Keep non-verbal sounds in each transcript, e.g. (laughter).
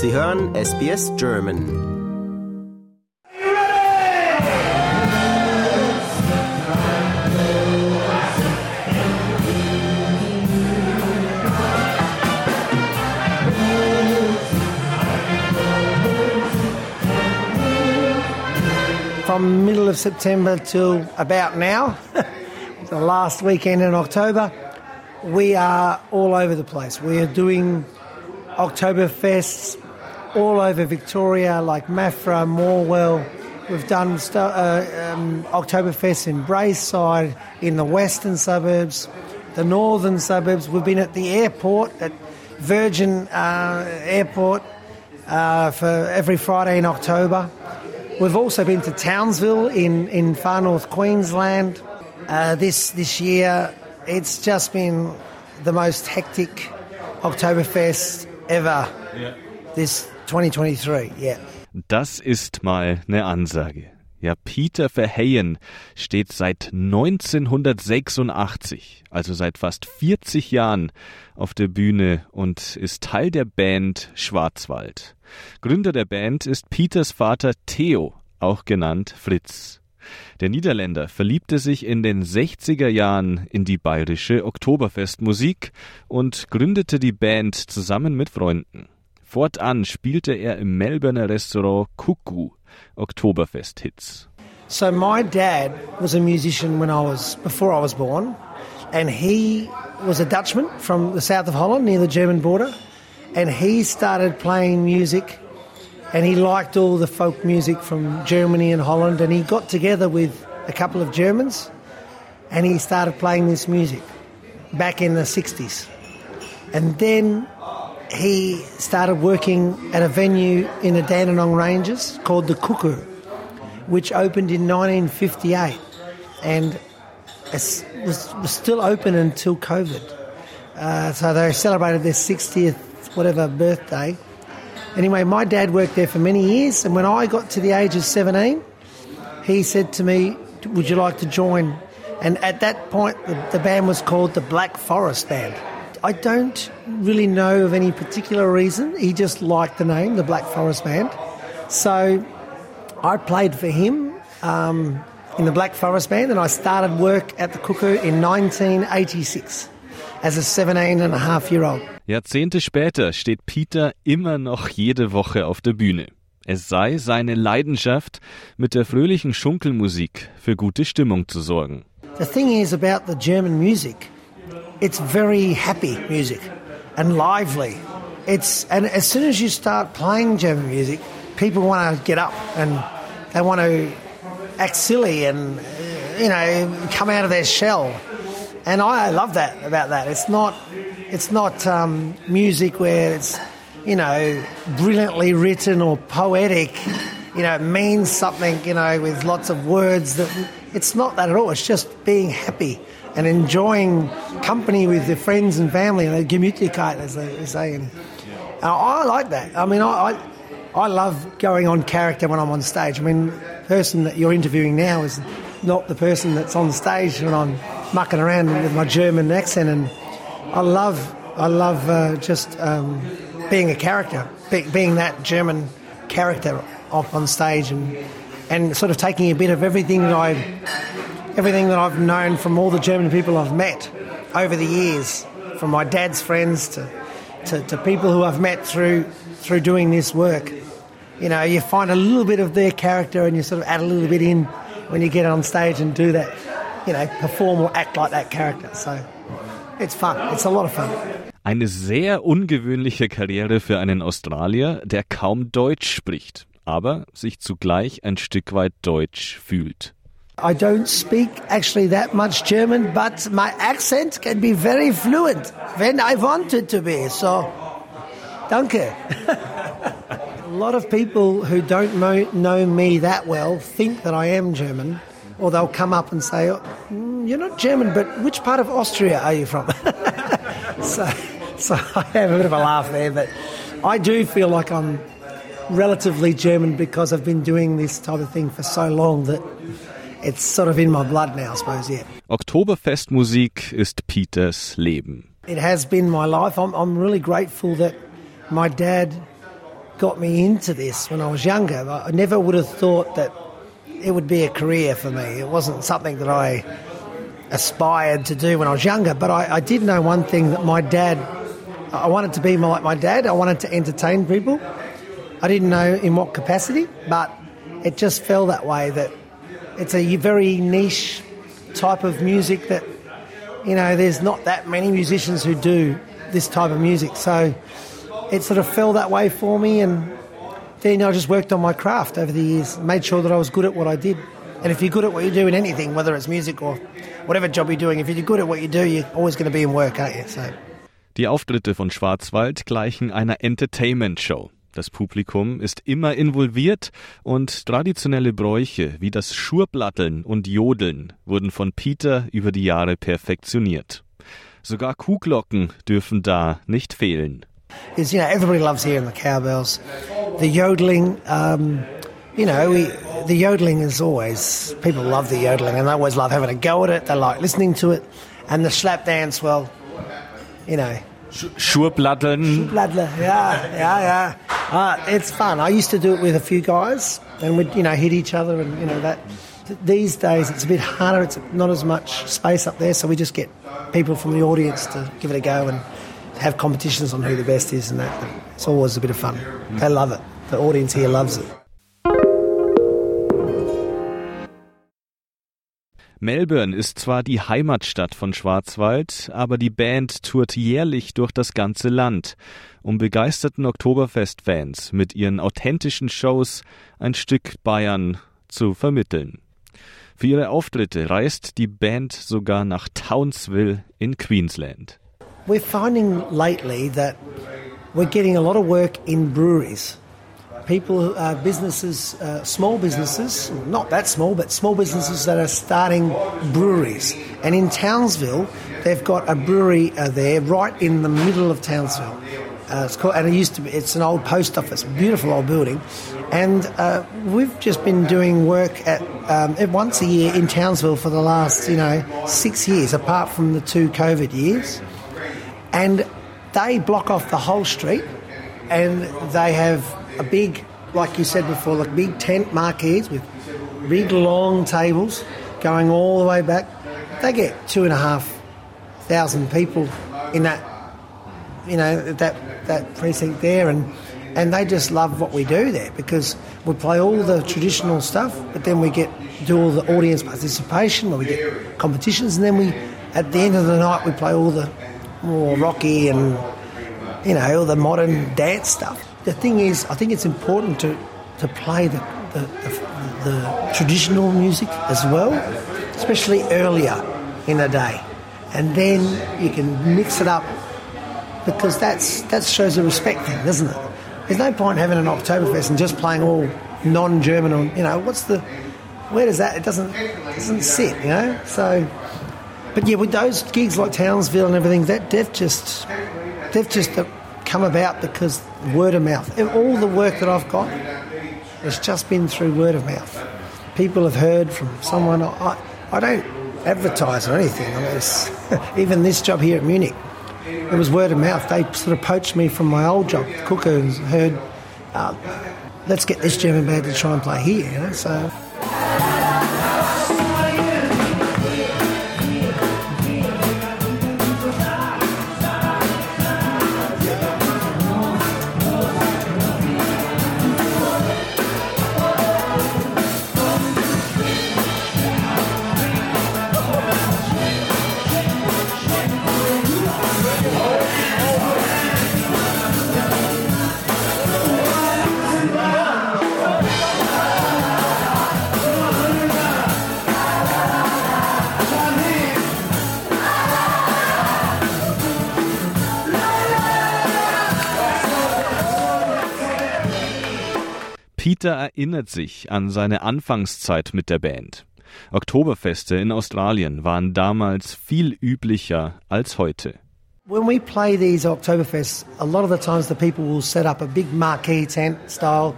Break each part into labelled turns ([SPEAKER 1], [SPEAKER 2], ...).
[SPEAKER 1] Sie hören SBS German.
[SPEAKER 2] from middle of September till about now, (laughs) the last weekend in October, we are all over the place. We are doing Oktoberfests all over Victoria, like Maffra, Morwell. We've done st- uh, um, Oktoberfest in Braeside, in the western suburbs, the northern suburbs. We've been at the airport, at Virgin uh, Airport, uh, for every Friday in October. We've also been to Townsville in, in far north Queensland. Uh, this this year, it's just been the most hectic Oktoberfest ever.
[SPEAKER 3] Ja.
[SPEAKER 2] This 2023, yeah.
[SPEAKER 3] Das ist mal eine Ansage. Ja, Peter Verheyen steht seit 1986, also seit fast 40 Jahren, auf der Bühne und ist Teil der Band Schwarzwald. Gründer der Band ist Peters Vater Theo, auch genannt Fritz. Der Niederländer verliebte sich in den 60er Jahren in die bayerische Oktoberfestmusik und gründete die Band zusammen mit Freunden. Fortan spielte er im Melbourner Restaurant Cuckoo Oktoberfest-Hits.
[SPEAKER 2] So my dad was a musician when I was before I was born, and he was a Dutchman from the south of Holland near the German border, and he started playing music, and he liked all the folk music from Germany and Holland, and he got together with a couple of Germans, and he started playing this music back in the 60s. And then he started working at a venue in the Dandenong Ranges called the Cuckoo, which opened in 1958 and was, was still open until COVID. Uh, so they celebrated their 60th, whatever, birthday. Anyway, my dad worked there for many years, and when I got to the age of 17, he said to me, Would you like to join? And at that point, the, the band was called the Black Forest Band. I don't really know of any particular reason. He just liked the name, the Black Forest Band. So I played for him um, in the Black Forest Band, and I started work at the Cuckoo in 1986 as a 17 and a half year old.
[SPEAKER 3] Jahrzehnte später steht Peter immer noch jede Woche auf der Bühne. Es sei seine Leidenschaft, mit der fröhlichen Schunkelmusik für gute Stimmung zu sorgen.
[SPEAKER 2] The thing is about the German music, it's very happy music and lively. It's and as soon as you start playing German music, people want to get up and they want to act silly and you know come out of their shell. And I love that about that. It's not it's not um, music where it's you know brilliantly written or poetic. You know, it means something. You know, with lots of words that it's not that at all. It's just being happy and enjoying company with your friends and family and Gemütlichkeit, as they say. And uh, I like that. I mean, I, I I love going on character when I'm on stage. I mean, the person that you're interviewing now is not the person that's on stage when I'm mucking around with my German accent, and I love I love uh, just um, being a character, be, being that German character up on stage, and and sort of taking a bit of everything that I everything that I've known from all the German people I've met over the years, from my dad's friends to, to, to people who I've met through through doing this work. You know, you find a little bit of their character and you sort of add a little bit in when you get on stage and do that, you know, perform or act like that character. So it's fun. It's a lot of fun.
[SPEAKER 3] Eine sehr ungewöhnliche Karriere für einen Australier, der kaum Deutsch spricht, aber sich zugleich ein Stück weit deutsch fühlt.
[SPEAKER 2] I don't speak actually that much German, but my accent can be very fluent when I want it to be. So, danke. (laughs) A lot of people who don't mo- know me that well think that I am German, or they'll come up and say, oh, mm, "You're not German, but which part of Austria are you from?" (laughs) so, so I have a bit of a laugh there, but I do feel like I'm relatively German because I've been doing this type of thing for so long that it's sort of in my blood now, I suppose. Yeah.
[SPEAKER 3] Oktoberfestmusik ist Peters Leben.
[SPEAKER 2] It has been my life. I'm, I'm really grateful that my dad got me into this when I was younger. I never would have thought that it would be a career for me. It wasn't something that I aspired to do when I was younger, but I, I did know one thing that my dad, I wanted to be like my dad, I wanted to entertain people. I didn't know in what capacity, but it just fell that way that it's a very niche type of music that, you know, there's not that many musicians who do this type of music. So it sort of fell that way for me, and then I just worked on my craft over the years, made sure that I was good at what I did. And if you're good at what you do in anything, whether it's music or whatever job you're doing, if you're good at what you do, you're always going to be in work, aren't you? So.
[SPEAKER 3] Die Auftritte von Schwarzwald gleichen einer Entertainment-Show. Das Publikum ist immer involviert und traditionelle Bräuche wie das Schurblatteln und Jodeln wurden von Peter über die Jahre perfektioniert. Sogar Kuhglocken dürfen da nicht fehlen.
[SPEAKER 2] Is you know everybody loves hearing the cowbells, the yodeling. Um, you know, we, the yodeling is always people love the yodeling and they always love having a go at it. They like listening to it, and the slap dance. Well, you know,
[SPEAKER 3] Schuhplatteln.
[SPEAKER 2] Plattler, yeah, yeah, yeah. Uh, it's fun. I used to do it with a few guys, and we'd you know hit each other, and you know that. These days, it's a bit harder. It's not as much space up there, so we just get people from the audience to give it a go and have competitions on who the best is, and that. It's always a bit of fun. They love it. The audience here loves it.
[SPEAKER 3] Melbourne ist zwar die Heimatstadt von Schwarzwald, aber die Band tourt jährlich durch das ganze Land, um begeisterten Oktoberfest-Fans mit ihren authentischen Shows ein Stück Bayern zu vermitteln. Für ihre Auftritte reist die Band sogar nach Townsville in Queensland.
[SPEAKER 2] We're finding lately that we're getting a lot of work in breweries. People, uh, businesses, uh, small businesses, not that small, but small businesses that are starting breweries. And in Townsville, they've got a brewery uh, there right in the middle of Townsville. Uh, it's called, and it used to be, it's an old post office, beautiful old building. And uh, we've just been doing work at um, once a year in Townsville for the last, you know, six years, apart from the two COVID years. And they block off the whole street and they have a big, like you said before, like big tent marquees with big long tables going all the way back. They get two and a half thousand people in that, you know, that that precinct there, and and they just love what we do there because we play all the traditional stuff, but then we get do all the audience participation where we get competitions, and then we at the end of the night we play all the more rocky and you know all the modern dance stuff the thing is, I think it's important to, to play the, the, the, the traditional music as well, especially earlier in the day. And then you can mix it up because that's that shows a respect thing, doesn't it? There's no point having an Oktoberfest and just playing all non-German or you know what's the where does that it doesn't doesn't sit you know so but yeah with those gigs like Townsville and everything that they've just they've just come about because word of mouth. All the work that I've got has just been through word of mouth. People have heard from someone. I, I don't advertise or anything. I mean, (laughs) even this job here at Munich, it was word of mouth. They sort of poached me from my old job, Cuckoo, heard, uh, let's get this German band to try and play here. You know, so.
[SPEAKER 3] Peter erinnert sich an seine Anfangszeit mit der Band. Oktoberfeste in Australien waren damals viel üblicher als heute.
[SPEAKER 2] When we play these Oktoberfests, a lot of the times the people will set up a big marquee tent style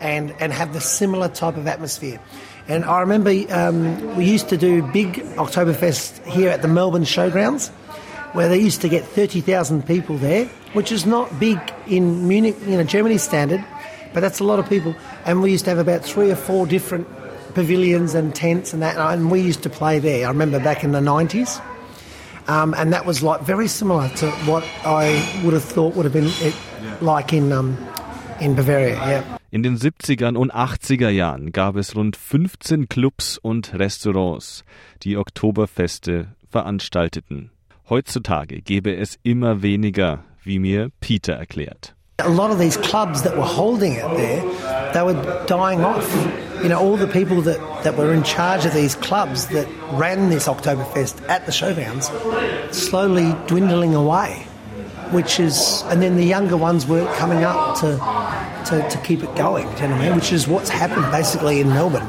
[SPEAKER 2] and, and have the similar type of atmosphere. And I remember um, we used to do big Oktoberfest here at the Melbourne Showgrounds, where they used to get 30,000 people there, which is not big in Munich, you know, Germany standard, But that's a lot of people. And we used to have about three or four different pavilions and tents and that, and we used to play there. I remember back in the 90s. Um, and that was like very similar to what I would have thought would have been it, like in, um, in Bavaria. Yeah.
[SPEAKER 3] In den 70ern und 80er Jahren gab es rund 15 Clubs und Restaurants, die Oktoberfeste veranstalteten. Heutzutage gäbe es immer weniger, wie mir Peter erklärt.
[SPEAKER 2] A lot of these clubs that were holding it there, they were dying off. You know, all the people that, that were in charge of these clubs that ran this Oktoberfest at the showgrounds slowly dwindling away, which is, and then the younger ones weren't coming up to, to, to keep it going, you know I mean? Which is what's happened basically in Melbourne.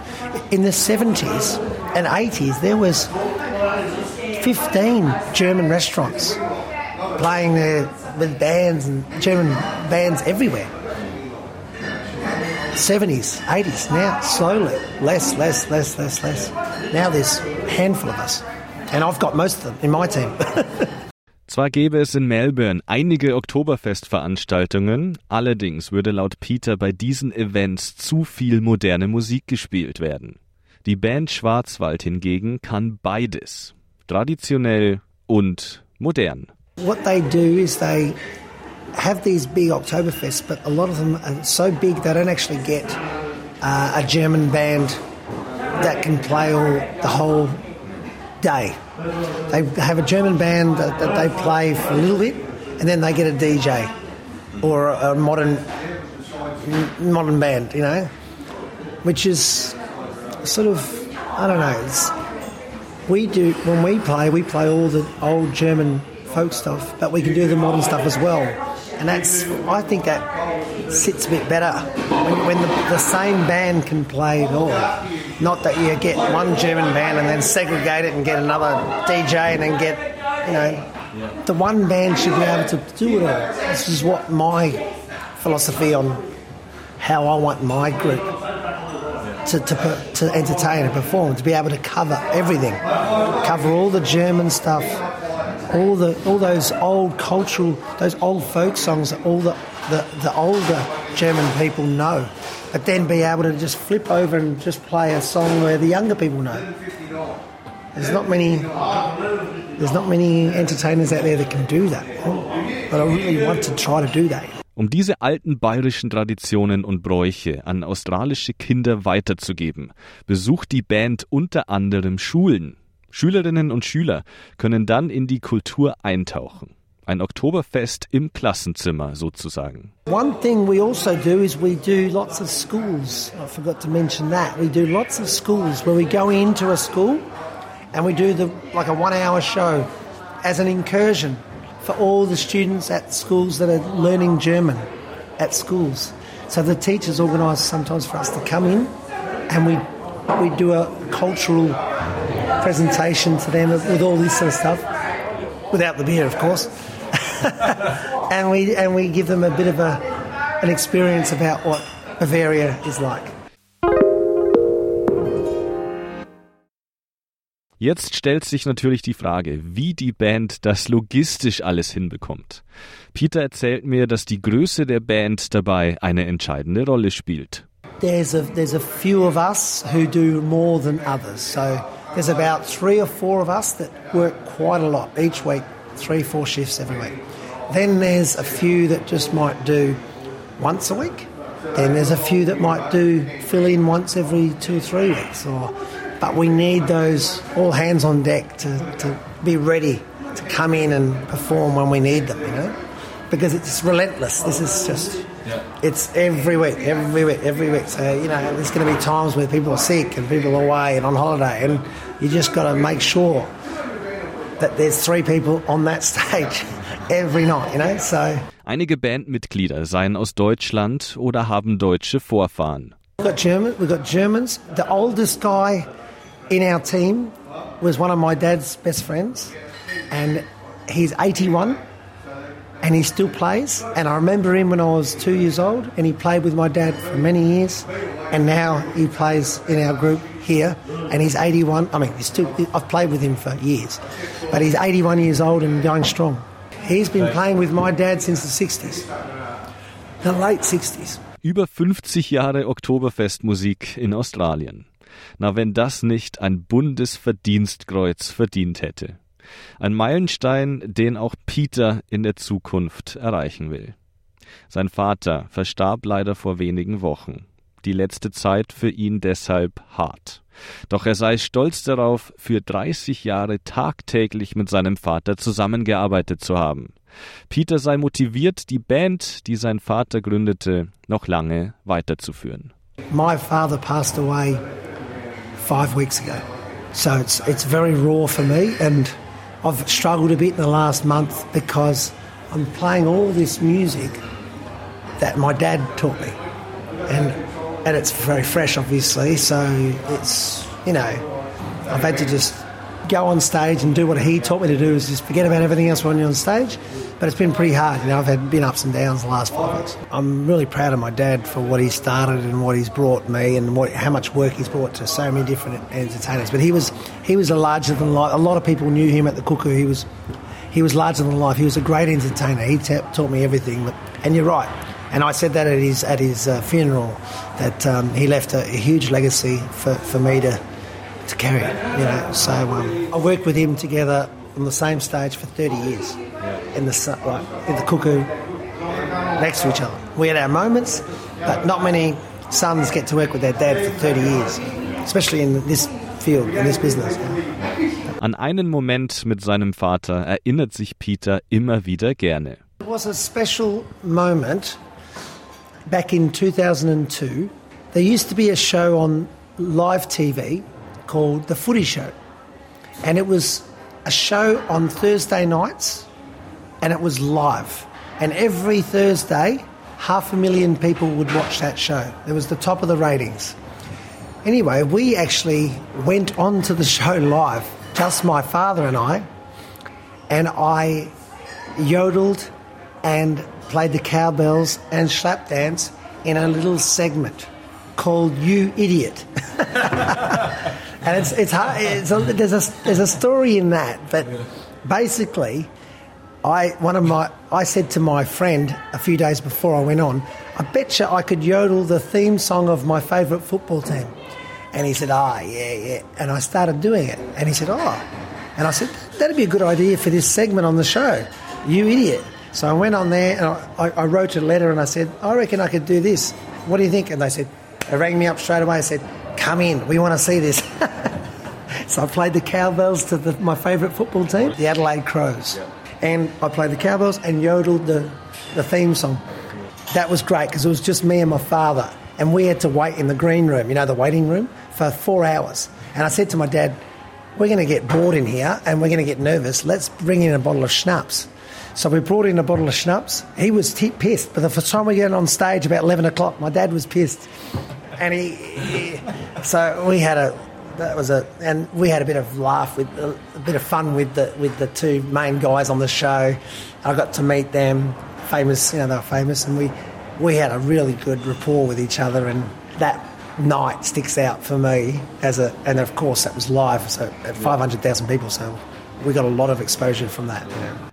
[SPEAKER 2] In the 70s and 80s, there was 15 German restaurants playing there with bands and German bands everywhere. 70s, 80s, now slowly, less, less, less, less, less. Now there's a handful of us. And I've got most of them in my team. (laughs)
[SPEAKER 3] Zwar gäbe es in Melbourne einige Oktoberfestveranstaltungen, allerdings würde laut Peter bei diesen Events zu viel moderne Musik gespielt werden. Die Band Schwarzwald hingegen kann beides, traditionell und modern.
[SPEAKER 2] What they do is they have these big Oktoberfests, but a lot of them are so big they don't actually get uh, a German band that can play all the whole day. They have a German band that, that they play for a little bit, and then they get a DJ or a, a modern modern band, you know, which is sort of I don't know. We do when we play, we play all the old German folk stuff, but we can do the modern stuff as well. And that's, I think that sits a bit better when, when the, the same band can play it all. Not that you get one German band and then segregate it and get another DJ and then get, you know, the one band should be able to do it all. This is what my philosophy on how I want my group to, to, to entertain and perform, to be able to cover everything, cover all the German stuff, all the all those old cultural, those old folk songs that all the, the, the older German people know, but then be able to just flip over and just play a song where the younger people know. There's not many there's not many entertainers out there that can do that, but I really want to try to do that.
[SPEAKER 3] Um diese alten bayerischen Traditionen und Bräuche an australische Kinder weiterzugeben, besucht die Band unter anderem Schulen. Schülerinnen und Schüler können dann in die Kultur eintauchen. Ein Oktoberfest im Klassenzimmer sozusagen.
[SPEAKER 2] One thing we also do is we do lots of schools. I forgot to mention that. We do lots of schools where we go into a school and we do the like a one hour show as an incursion for all the students at schools that are learning German at schools. So the teachers organise sometimes for us to come in and we we do a cultural presentation to them with all this sort of stuff, without the beer, of course. (laughs) and we and we give them a bit of a an experience about what Bavaria is like.
[SPEAKER 3] Jetzt stellt sich natürlich die Frage, wie die Band das logistisch alles hinbekommt. Peter erzählt mir, dass die Größe der Band dabei eine entscheidende Rolle spielt.
[SPEAKER 2] There's a there's a few of us who do more than others. So there's about three or four of us that work quite a lot each week, three, four shifts every week. Then there's a few that just might do once a week. Then there's a few that might do fill in once every two or three weeks. Or, but we need those all hands on deck to, to be ready to come in and perform when we need them, you know? Because it's relentless. This is just, it's every week, every week, every week. So, you know, there's going to be times where people are sick and people are away and on holiday, and you just got to make sure that there's three people on that (laughs) stage every night, you know? So,
[SPEAKER 3] Einige Bandmitglieder seien aus Deutschland oder haben deutsche Vorfahren.
[SPEAKER 2] We've got German. We've got Germans. The oldest guy in our team was one of my dad's best friends, and he's 81, and he still plays. And I remember him when I was two years old, and he played with my dad for many years, and now he plays in our group here, and he's 81. I mean, he's still. I've played with him for years, but he's 81 years old and going strong. He's been playing with my dad since the 60s, the late 60s.
[SPEAKER 3] Über 50 Jahre Oktoberfestmusik in Australien. Na, wenn das nicht ein Bundesverdienstkreuz verdient hätte. Ein Meilenstein, den auch Peter in der Zukunft erreichen will. Sein Vater verstarb leider vor wenigen Wochen. Die letzte Zeit für ihn deshalb hart. Doch er sei stolz darauf, für 30 Jahre tagtäglich mit seinem Vater zusammengearbeitet zu haben. Peter sei motiviert, die Band, die sein Vater gründete, noch lange weiterzuführen.
[SPEAKER 2] My father passed away five weeks ago. So it's, it's very raw for me, and I've struggled a bit in the last month because I'm playing all this music that my dad taught me. And, and it's very fresh, obviously, so it's, you know, I've had to just go on stage and do what he taught me to do is just forget about everything else when you're on stage. But it's been pretty hard. You know, I've had been ups and downs the last five weeks. I'm really proud of my dad for what he started and what he's brought me and what, how much work he's brought to so many different entertainers. But he was he was a larger than life. A lot of people knew him at the Cuckoo. He was he was larger than life. He was a great entertainer. He taught me everything. And you're right. And I said that at his at his uh, funeral that um, he left a, a huge legacy for, for me to to carry. You know, so um, I worked with him together on the same stage for 30 years in the like in the cuckoo next to each other. We had our moments, but not many sons get to work with their dad for 30 years, especially in this field, in this business.
[SPEAKER 3] An einen Moment mit seinem Vater erinnert sich Peter immer wieder gerne.
[SPEAKER 2] It was a special moment back in 2002. There used to be a show on live TV called The Footy Show. And it was a show on Thursday nights and it was live. And every Thursday, half a million people would watch that show. It was the top of the ratings. Anyway, we actually went on to the (laughs) show live, just my father and I, and I yodeled and played the cowbells and slap dance in a little segment called You Idiot. (laughs) and it's it's hard. It's a, there's a there's a story in that, but basically, I one of my I said to my friend a few days before I went on, I bet you I could yodel the theme song of my favourite football team, and he said, Ah, yeah, yeah, and I started doing it, and he said, Oh, and I said that'd be a good idea for this segment on the show, you idiot. So I went on there and I, I wrote a letter and I said, I reckon I could do this. What do you think? And they said, they rang me up straight away and said, come in, we want to see this. (laughs) so I played the cowbells to the, my favourite football team, the Adelaide Crows. And I played the cowbells and yodeled the, the theme song. That was great because it was just me and my father. And we had to wait in the green room, you know, the waiting room, for four hours. And I said to my dad, we're going to get bored in here and we're going to get nervous. Let's bring in a bottle of schnapps. So we brought in a bottle of schnapps. He was t- pissed, but the first time we got on stage about 11 o'clock, my dad was pissed and he, he, so we had a that was a and we had a bit of laugh with a, a, bit of fun with the with the two main guys on the show. I got to meet them, famous, you know, they were famous, and we we had a really good rapport with each other, and that night sticks out for me as a and of course that was live, so at five hundred thousand people, so we got a lot of exposure from that. You know.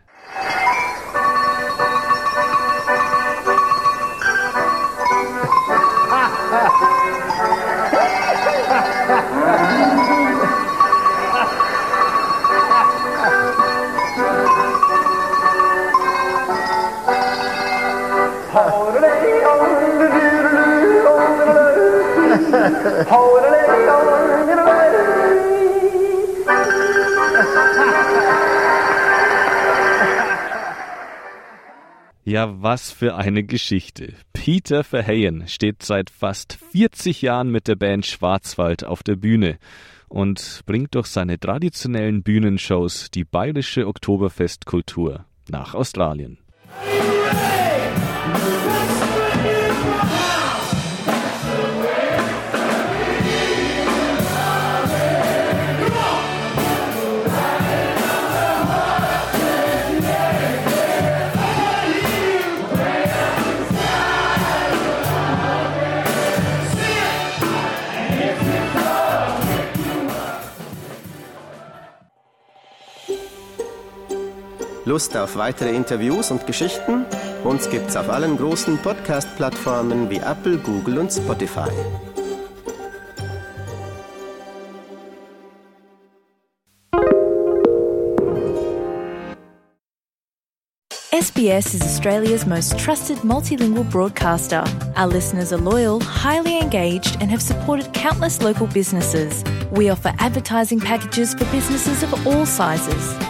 [SPEAKER 3] Was für eine Geschichte. Peter Verheyen steht seit fast 40 Jahren mit der Band Schwarzwald auf der Bühne und bringt durch seine traditionellen Bühnenshows die bayerische Oktoberfestkultur nach Australien.
[SPEAKER 1] Lust auf weitere Interviews und Geschichten? Uns gibt's auf allen großen Podcast-Plattformen wie Apple, Google und Spotify.
[SPEAKER 4] SBS is Australia's most trusted multilingual broadcaster. Our listeners are loyal, highly engaged, and have supported countless local businesses. We offer advertising packages for businesses of all sizes.